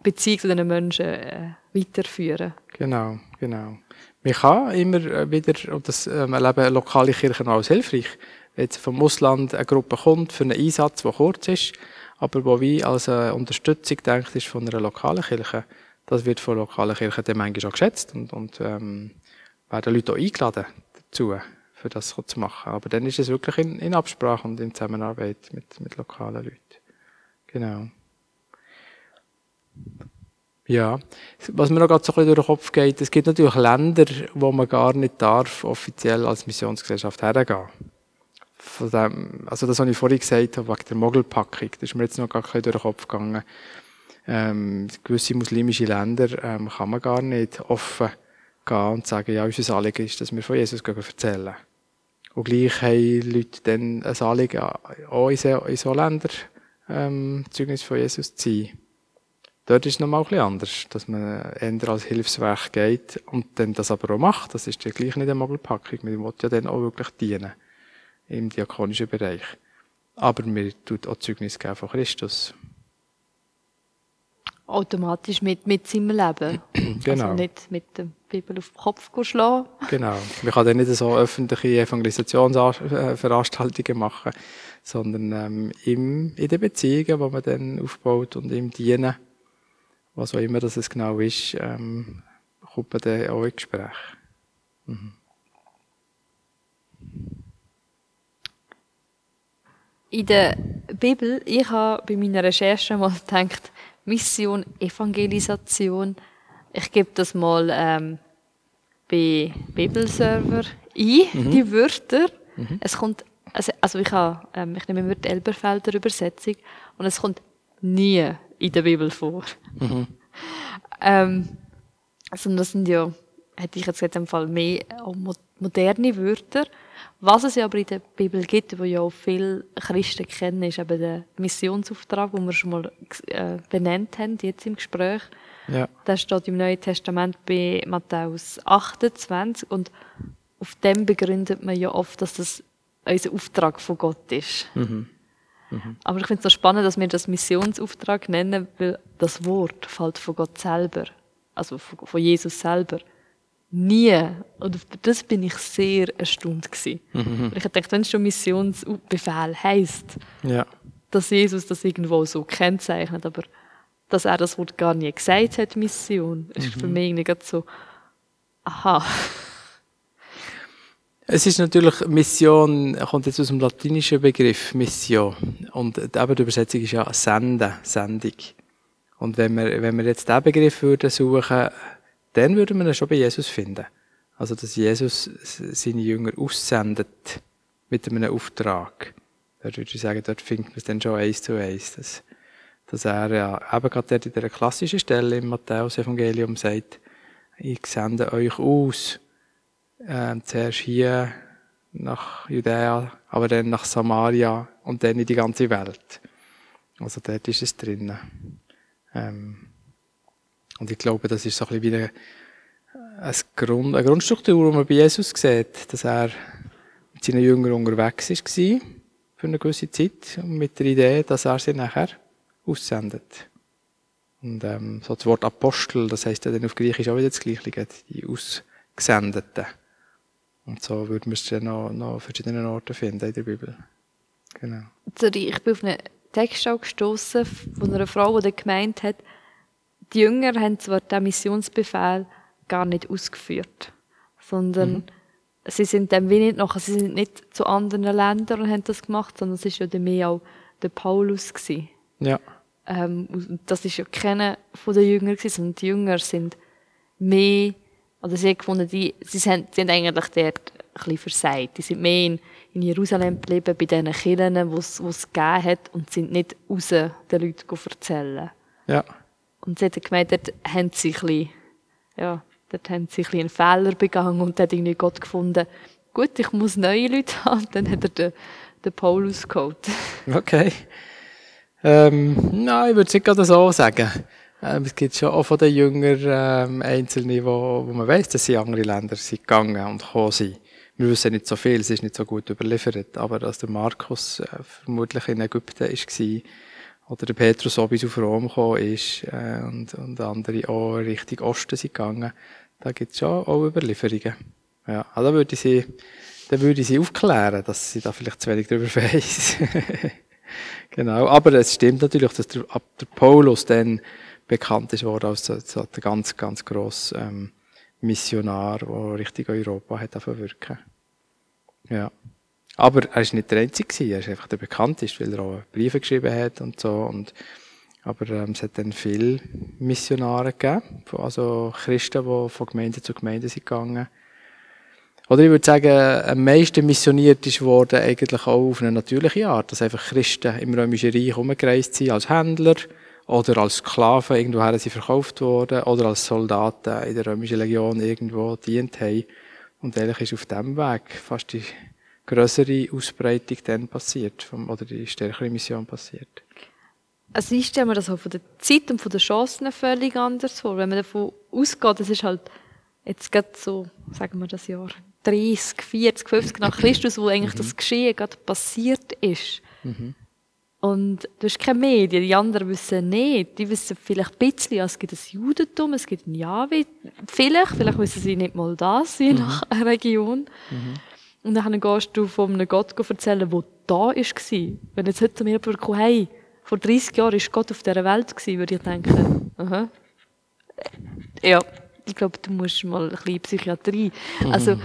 Beziehung zu diesen Menschen äh, weiterführen. Genau, genau. Man kann immer äh, wieder, und das ähm, erleben lokale Kirchen auch als hilfreich, wenn jetzt vom Ausland eine Gruppe kommt für einen Einsatz, der kurz ist, aber wo wie als eine Unterstützung denkt ist von einer lokalen Kirche, das wird von lokalen Kirchen dann manchmal auch geschätzt und, und ähm, werden Leute auch eingeladen dazu, für das zu machen. Aber dann ist es wirklich in, in Absprache und in Zusammenarbeit mit, mit lokalen Leuten. Genau. Ja, was mir noch gerade so ein bisschen durch den Kopf geht, es gibt natürlich Länder, wo man gar nicht darf, offiziell als Missionsgesellschaft hergehen. Von dem, also das, was ich vorhin gesagt habe, wegen der Mogelpackung, das ist mir jetzt noch gar nicht durch den Kopf gegangen. Ähm, gewisse muslimische Länder ähm, kann man gar nicht offen gehen und sagen, ja, unser Anliegen ist, dass wir von Jesus erzählen. Und gleich haben Leute dann ein Anliegen, auch in so, in so Ländern ähm, Zeugnis von Jesus zu sein. Dort ist es nochmal ein bisschen anders, dass man eher als Hilfswerk geht und dann das aber auch macht. Das ist ja gleich nicht eine Mogelpackung. Man will ja dann auch wirklich dienen im diakonischen Bereich. Aber mir tut auch Zeugnis geben von Christus. Automatisch mit, mit seinem Leben. genau. Also nicht mit der Bibel auf den Kopf schlagen. Genau. Man kann dann nicht so öffentliche Evangelisationsveranstaltungen machen, sondern ähm, im, in den Beziehungen, die man dann aufbaut und im Dienen, was auch immer das es genau ist, ähm, kommt man dann auch in Gespräch. Mhm. In der Bibel, ich habe bei meiner Recherche mal gedacht, Mission, Evangelisation. Ich gebe das mal ähm, bei Bibelserver ein, mhm. die Wörter. Mhm. Es kommt, also, also ich, habe, ähm, ich nehme immer die Elberfelder Übersetzung und es kommt nie in der Bibel vor. Mhm. ähm, also das sind ja, hätte ich jetzt in dem Fall mehr moderne Wörter. Was es ja aber in der Bibel gibt, wo ja auch viele Christen kennen, ist eben der Missionsauftrag, den wir schon mal äh, benannt haben, jetzt im Gespräch. Ja. Das steht im Neuen Testament bei Matthäus 28 und auf dem begründet man ja oft, dass das unser Auftrag von Gott ist. Mhm. Mhm. Aber ich finde es so spannend, dass wir das Missionsauftrag nennen, weil das Wort fällt von Gott selber, also von Jesus selber nie. Und auf das bin ich sehr erstaunt gewesen. Mhm. Ich dachte, wenn es schon Missionsbefehl heisst, ja. dass Jesus das irgendwo so kennzeichnet, aber dass er das Wort gar nie gesagt hat, Mission, ist mhm. für mich irgendwie so, aha. Es ist natürlich, Mission kommt jetzt aus dem latinischen Begriff Mission. Und eben die Übersetzung ist ja Senden, Sendung. Und wenn wir, wenn wir jetzt diesen Begriff würden suchen, dann würde man schon bei Jesus finden. Also, dass Jesus seine Jünger aussendet mit einem Auftrag. Dort würde ich sagen, dort findet man es dann schon eins zu eins. Dass, dass er ja eben gerade dort in dieser klassischen Stelle im Matthäus-Evangelium sagt, ich sende euch aus, äh, zuerst hier nach Judäa, aber dann nach Samaria und dann in die ganze Welt. Also dort ist es drinnen. Ähm, und ich glaube, das ist so ein bisschen wie eine, Grund, eine Grundstruktur, die man bei Jesus sieht, dass er mit seinen Jüngern unterwegs war für eine gewisse Zeit mit der Idee, dass er sie nachher aussendet. Und ähm, so das Wort Apostel, das heißt ja dann auf Griechisch auch wieder das Gleiche, die Ausgesendeten. Und so würde man es dann noch, noch an verschiedenen Orten finden in der Bibel. Genau. Sorry, ich bin auf einen Text gestoßen von einer Frau, die gemeint hat, die Jünger haben zwar den Missionsbefehl gar nicht ausgeführt, sondern mhm. sie sind dem wenig nachher, sie sind nicht zu anderen Ländern und haben das gemacht, sondern es war ja mehr auch der Paulus gewesen. Ja. Ähm, das ist ja keiner von den Jüngern gewesen, sondern die Jünger sind mehr, oder sie haben gefunden, die, sie sind, sind eigentlich dort ein bisschen versagt. Die sind mehr in, in Jerusalem geblieben, bei diesen Kirchen, wo es gegeben hat, und sind nicht raus den Leuten erzählen. Ja. Und sie hat gemeint, dort haben sie ein bisschen, ja, dort haben sie ein einen Fehler begangen und hat irgendwie Gott gefunden, gut, ich muss neue Leute haben. Dann hat er den, den Paulus geholt. Okay. Ähm, nein, ich würde es nicht gerade so sagen. Ähm, es gibt schon auch von den Jüngern ähm, Einzelne, wo, wo man weiß, dass sie in andere Länder sind gegangen und gekommen sind. Wir wissen nicht so viel, es ist nicht so gut überliefert, aber dass der Markus äh, vermutlich in Ägypten war oder der Petrus auch bis auf Rom gekommen ist äh, und, und andere auch Richtung Osten sind gegangen. Da gibt es schon auch Überlieferungen. Ja, also würde ich sie, dann würde ich sie aufklären, dass sie da vielleicht zu wenig darüber weiss. genau, aber es stimmt natürlich, dass der, ab der Paulus dann bekannt ist worden als so, so der ganz, ganz grosse ähm, Missionar, der Richtung Europa hat wirken. Ja. Aber er ist nicht der Einzige, er ist einfach der bekannteste, weil er auch Briefe geschrieben hat und so. Und, aber ähm, es hat dann viele Missionare gegeben, also Christen, die von Gemeinde zu Gemeinde sind gegangen. Oder ich würde sagen, am meisten missioniert worden eigentlich auch auf eine natürliche Art, dass einfach Christen im Römischen Reich umgereist sind als Händler oder als Sklaven irgendwoher sie verkauft worden oder als Soldaten in der Römischen Legion irgendwo dient haben. Und eigentlich ist auf dem Weg fast die größere Ausbreitung dann passiert, oder die stärkere Mission passiert. Also ich stelle mir das auch von der Zeit und von den Chancen völlig anders vor. Wenn man davon ausgeht, das ist halt jetzt gerade so, sagen wir das Jahr 30, 40, 50 nach Christus, wo eigentlich mhm. das Geschehen gerade passiert ist. Mhm. Und du hast keine Medien, die anderen wissen nicht. Die wissen vielleicht ein bisschen, es gibt ein Judentum, es gibt ein Jahwe. Vielleicht, vielleicht wissen sie nicht mal das, je mhm. nach Region. Mhm. Und dann gehst du von einem Gott erzählen, der da war. Wenn jetzt heute mir jemand kommt, hey, vor 30 Jahren war Gott auf dieser Welt, würde ich denken, aha. Ja, ich glaube, du musst mal ein bisschen Psychiatrie. Also, mhm.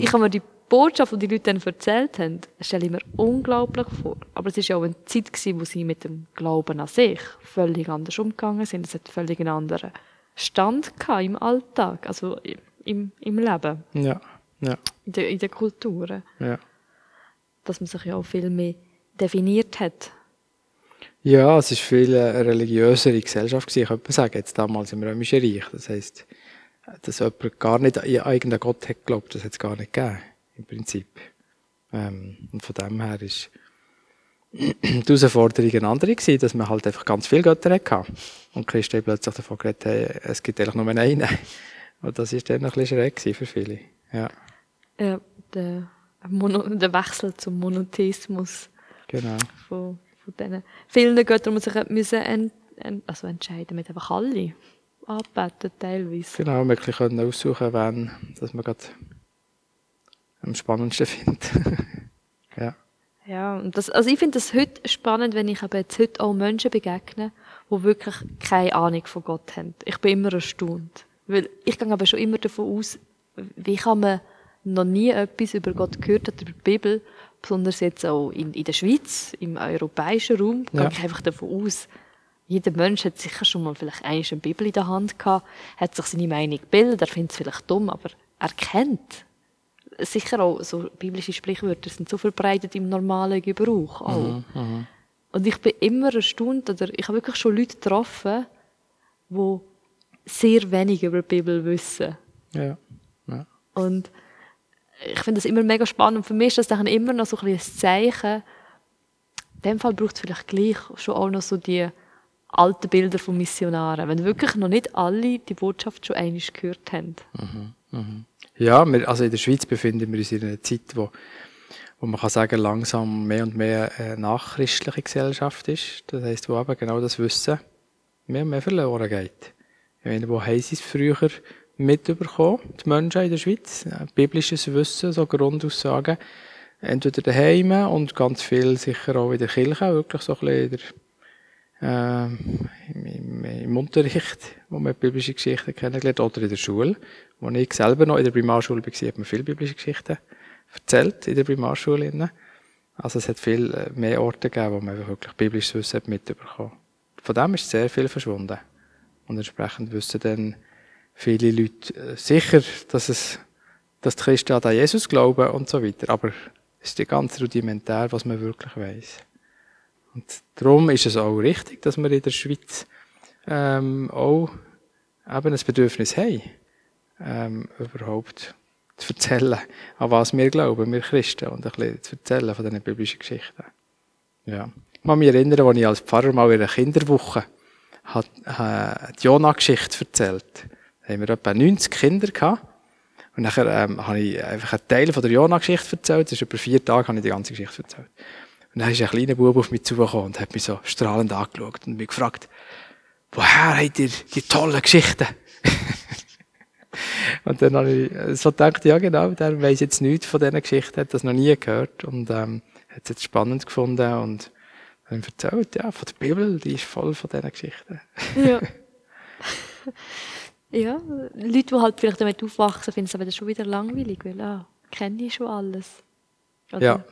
ich habe mir die Botschaft, die die Leute dann erzählt haben, stelle ich mir unglaublich vor. Aber es war ja auch eine Zeit, gewesen, wo sie mit dem Glauben an sich völlig anders umgegangen sind. Es hat völlig einen anderen Stand im Alltag, also im, im Leben. Ja. Ja. In, der, in der Kultur. Ja. Dass man sich ja auch viel mehr definiert hat. Ja, es war viel eine religiösere Gesellschaft, gewesen, könnte man sagen, jetzt damals im Römischen Reich. Das heisst, dass jemand gar nicht an irgendeinen Gott hat geglaubt, das hat es gar nicht gegeben, im Prinzip. Ähm, und von dem her ist die Herausforderung eine andere gewesen, dass man halt einfach ganz viele Götter hatte. Und Christen plötzlich davon geredet haben, es gibt eigentlich nur einen. Und das war dann ein bisschen schräg für viele. Ja. Ja, der, Mono, der Wechsel zum Monotheismus. Genau. Von, von diesen vielen Göttern muss sich müssen ent, also entscheiden, mit einfach alle anbeten, teilweise. Genau, wir können aussuchen, wen dass man gerade am spannendsten findet. ja. Ja, und das, also ich finde das heute spannend, wenn ich aber jetzt heute auch Menschen begegne, die wirklich keine Ahnung von Gott haben. Ich bin immer erstaunt. Weil ich gehe aber schon immer davon aus, wie kann man noch nie etwas über Gott gehört hat, über die Bibel, besonders jetzt auch in, in der Schweiz, im europäischen Raum, ja. gehe ich einfach davon aus, jeder Mensch hat sicher schon mal vielleicht eine Bibel in der Hand gehabt, hat sich seine Meinung gebildet, er findet es vielleicht dumm, aber er kennt. Sicher auch so biblische Sprichwörter sind so verbreitet im normalen Gebrauch auch. Mhm, mhm. Und ich bin immer erstaunt, oder ich habe wirklich schon Leute getroffen, die sehr wenig über die Bibel wissen. Ja. Und ich finde das immer mega spannend. Und für mich ist das dann immer noch so ein, ein Zeichen. In dem Fall braucht es vielleicht gleich schon auch noch so die alten Bilder von Missionaren, wenn wirklich noch nicht alle die Botschaft schon einmal gehört haben. Mhm, mhm. Ja, wir, also in der Schweiz befinden wir uns in einer Zeit, wo, wo man kann sagen, langsam mehr und mehr eine nachchristliche Gesellschaft ist. Das heisst, wo eben genau das Wissen mehr und mehr verloren geht. Ich meine, wo sie es früher mitbekommen, die Menschen in der Schweiz. Biblisches Wissen, so Grundaussagen. Entweder daheim und ganz viel sicher auch in der Kirche, wirklich so ein bisschen der, äh, im, im, Unterricht, wo man biblische Geschichten kennengelernt oder in der Schule. Wo ich selber noch in der Primarschule war, hat man viele biblische Geschichten erzählt in der Primarschule. Also es hat viel äh, mehr Orte gegeben, wo man wirklich biblisches Wissen mitbekommen Von dem ist sehr viel verschwunden. Und entsprechend wissen dann viele Leute äh, sicher, dass es, dass die Christen an Jesus glauben und so weiter. Aber es ist ganz rudimentär, was man wirklich weiß. Und darum ist es auch richtig, dass wir in der Schweiz ähm, auch eben ein Bedürfnis haben, ähm, überhaupt zu erzählen, an was wir glauben, wir Christen, und ein bisschen zu erzählen von diesen biblischen Geschichten. Ja. Ich kann mich erinnern, als ich als Pfarrer mal in einer Kinderwoche hat, äh, die Jona-Geschichte erzählt haben wir etwa 90 Kinder gehabt. Und nachher ähm, habe ich einfach einen Teil von der Jona-Geschichte erzählt. Das ist über vier Tage habe ich die ganze Geschichte erzählt. Und dann ist ein kleiner Bub auf mich zugekommen und hat mich so strahlend angeschaut und mich gefragt, woher habt ihr die tollen Geschichten? und dann habe ich so gedacht, ja genau, der weiss jetzt nichts von diesen Geschichten, hat das noch nie gehört und ähm, hat es jetzt spannend gefunden und dann erzählt, ja, von der Bibel, die ist voll von diesen Geschichten. Ja. ja, Leute, die halt vielleicht damit aufwachsen, finden es aber schon wieder langweilig, weil, ah, kenne ich schon alles. Oder? Ja.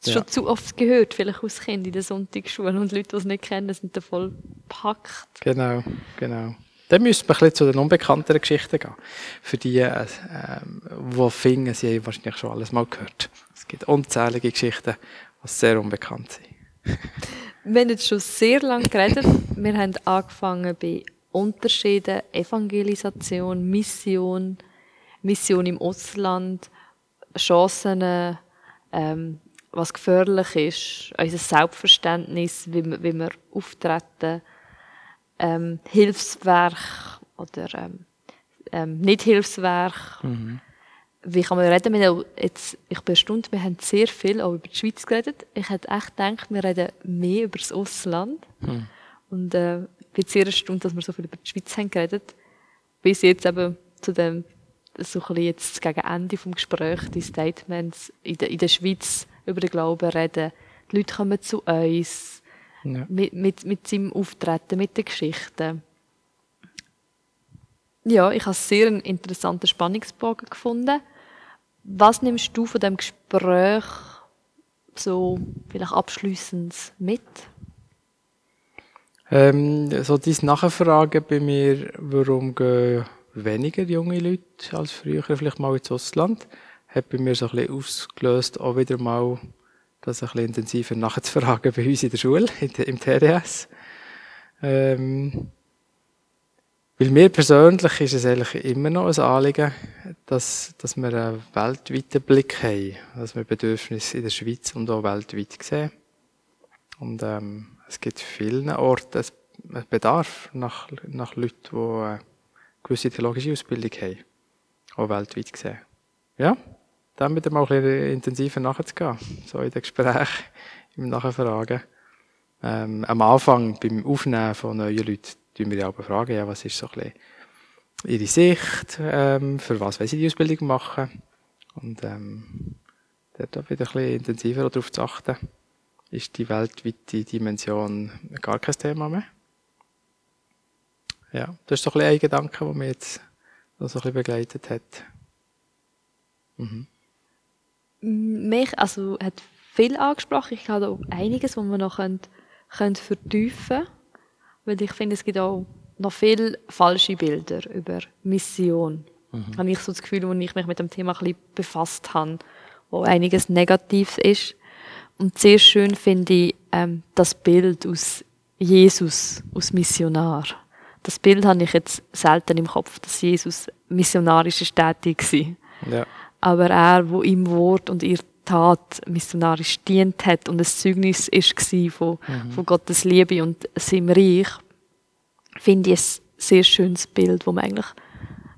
Es ist schon zu oft gehört, vielleicht aus Kind in der Sonntagsschule und Leute, die es nicht kennen, sind da voll gepackt. Genau, genau. Dann müssen wir ein bisschen zu den unbekannteren Geschichten gehen. Für die, äh, ähm, die finden, sie haben wahrscheinlich schon alles mal gehört. Es gibt unzählige Geschichten, die sehr unbekannt sind. Wir haben jetzt schon sehr lange geredet. Wir haben angefangen bei Unterschieden, Evangelisation, Mission, Mission im Ausland, Chancen, ähm, was gefährlich ist, unser Selbstverständnis, wie wir, wie wir auftreten, ähm, Hilfswerk oder ähm, ähm, Nicht-Hilfswerk. Mhm. Wie kann man reden? Wir jetzt, ich bin erstaunt, wir haben sehr viel auch über die Schweiz geredet. Ich hätte echt gedacht, wir reden mehr über das Ausland. Mhm. Und äh, bin sehr erstaunt, dass wir so viel über die Schweiz haben geredet. Bis jetzt eben zu dem, so ein bisschen jetzt gegen Ende vom Gespräch, die Statements in der, in der Schweiz über den Glauben reden. Die Leute kommen zu uns Ja. mit, mit, mit seinem Auftreten, mit den Geschichten. Ja, ich habe sehr einen interessanten Spannungsbogen gefunden. Was nimmst du von dem Gespräch so vielleicht abschließend mit? Ähm, so dieses Nachfragen bei mir, warum gehen weniger junge Leute als früher vielleicht mal ins Ausland, hat bei mir so ein bisschen ausgelöst, auch wieder mal das ein bisschen intensiver nachzufragen bei uns in der Schule, im TDS. Ähm, weil mir persönlich ist es eigentlich immer noch ein Anliegen, dass, dass wir einen weltweiten Blick haben, dass wir Bedürfnisse in der Schweiz und auch weltweit sehen. Und ähm, es gibt vielen Orten einen Bedarf nach, nach Leuten, die eine gewisse theologische Ausbildung haben. Auch weltweit gesehen. Ja, dann wieder mal ein bisschen intensiver nachzugehen. So in den Gesprächen, im Nachfragen. Ähm, am Anfang, beim Aufnehmen von neuen Leuten, tun wir ja auch fragen, ja, was ist so ein bisschen ihre Sicht, ähm, für was wollen sie die Ausbildung machen. Und ähm, dort auch wieder ein bisschen intensiver darauf zu achten ist die weltweite Dimension gar kein Thema mehr. Ja, das ist so ein bisschen ein Gedanke, der mich jetzt noch so ein bisschen begleitet hat. Mhm. Mich, also, hat viel angesprochen. Ich habe auch einiges, was wir noch können, können vertiefen können. Weil ich finde, es gibt auch noch viele falsche Bilder über Mission. Habe ich so das Gefühl, als ich mich mit dem Thema ein bisschen befasst habe, wo einiges negativ ist. Und sehr schön finde ich ähm, das Bild aus Jesus, aus Missionar. Das Bild habe ich jetzt selten im Kopf, dass Jesus missionarisch ist tätig war Ja. aber er, wo im Wort und ihr Tat missionarisch dient hat und ein Zeugnis ist von, von Gottes Liebe und seinem Reich, finde ich ein sehr schönes Bild, wo man eigentlich,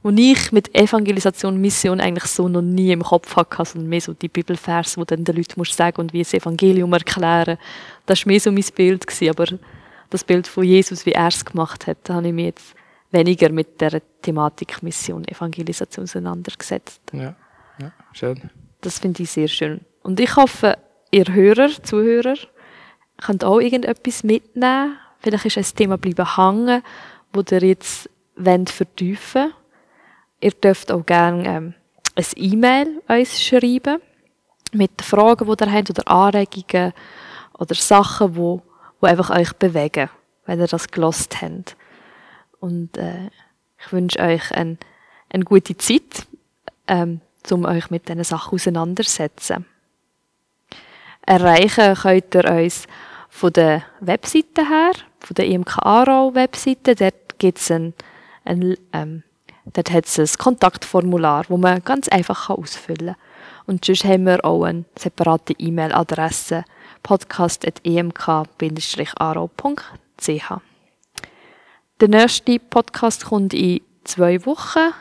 wo ich mit Evangelisation, Mission eigentlich so noch nie im Kopf hatte, sondern mehr so die Bibelvers, wo dann den Leuten musst sagen und wie das Evangelium erklären. Das war mehr so mein Bild gsi, aber das Bild von Jesus, wie er es gemacht hat, da habe ich mich jetzt weniger mit der Thematik Mission, Evangelisation auseinandergesetzt. Ja. ja, schön. Das finde ich sehr schön. Und ich hoffe, ihr Hörer, Zuhörer, könnt auch irgendetwas mitnehmen. Vielleicht ist ein Thema bleiben hängen, wo ihr jetzt wollt vertiefen Ihr dürft auch gerne ähm, ein E-Mail uns schreiben mit Fragen, die ihr habt oder Anregungen oder Sachen, die, die einfach euch bewegen, wenn ihr das gelost habt. Und äh, ich wünsche euch ein, eine gute Zeit, ähm, um euch mit diesen Sachen auseinandersetzen. Erreichen könnt ihr uns von der Webseite her, von der IMK Aarau Webseite. Dort gibt's ein, ein ähm, dort hat's ein Kontaktformular, wo man ganz einfach ausfüllen kann. Und sonst haben wir auch eine separate E-Mail-Adresse podcast.emk-aarau.ch. Der nächste Podcast kommt in zwei Wochen.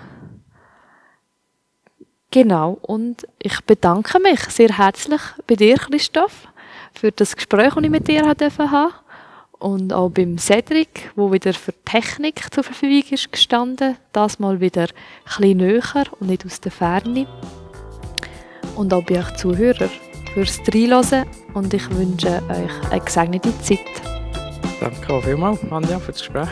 Genau, und ich bedanke mich sehr herzlich bei dir, Christoph, für das Gespräch, das ich mit dir haben durfte. Und auch beim Cedric, wo wieder für Technik zur Verfügung ist gestanden. Das mal wieder ein näher und nicht aus der Ferne. Und auch bei euch Zuhörer fürs Reinhören und ich wünsche euch eine gesegnete Zeit. Danke vielmals, Anja, für das Gespräch.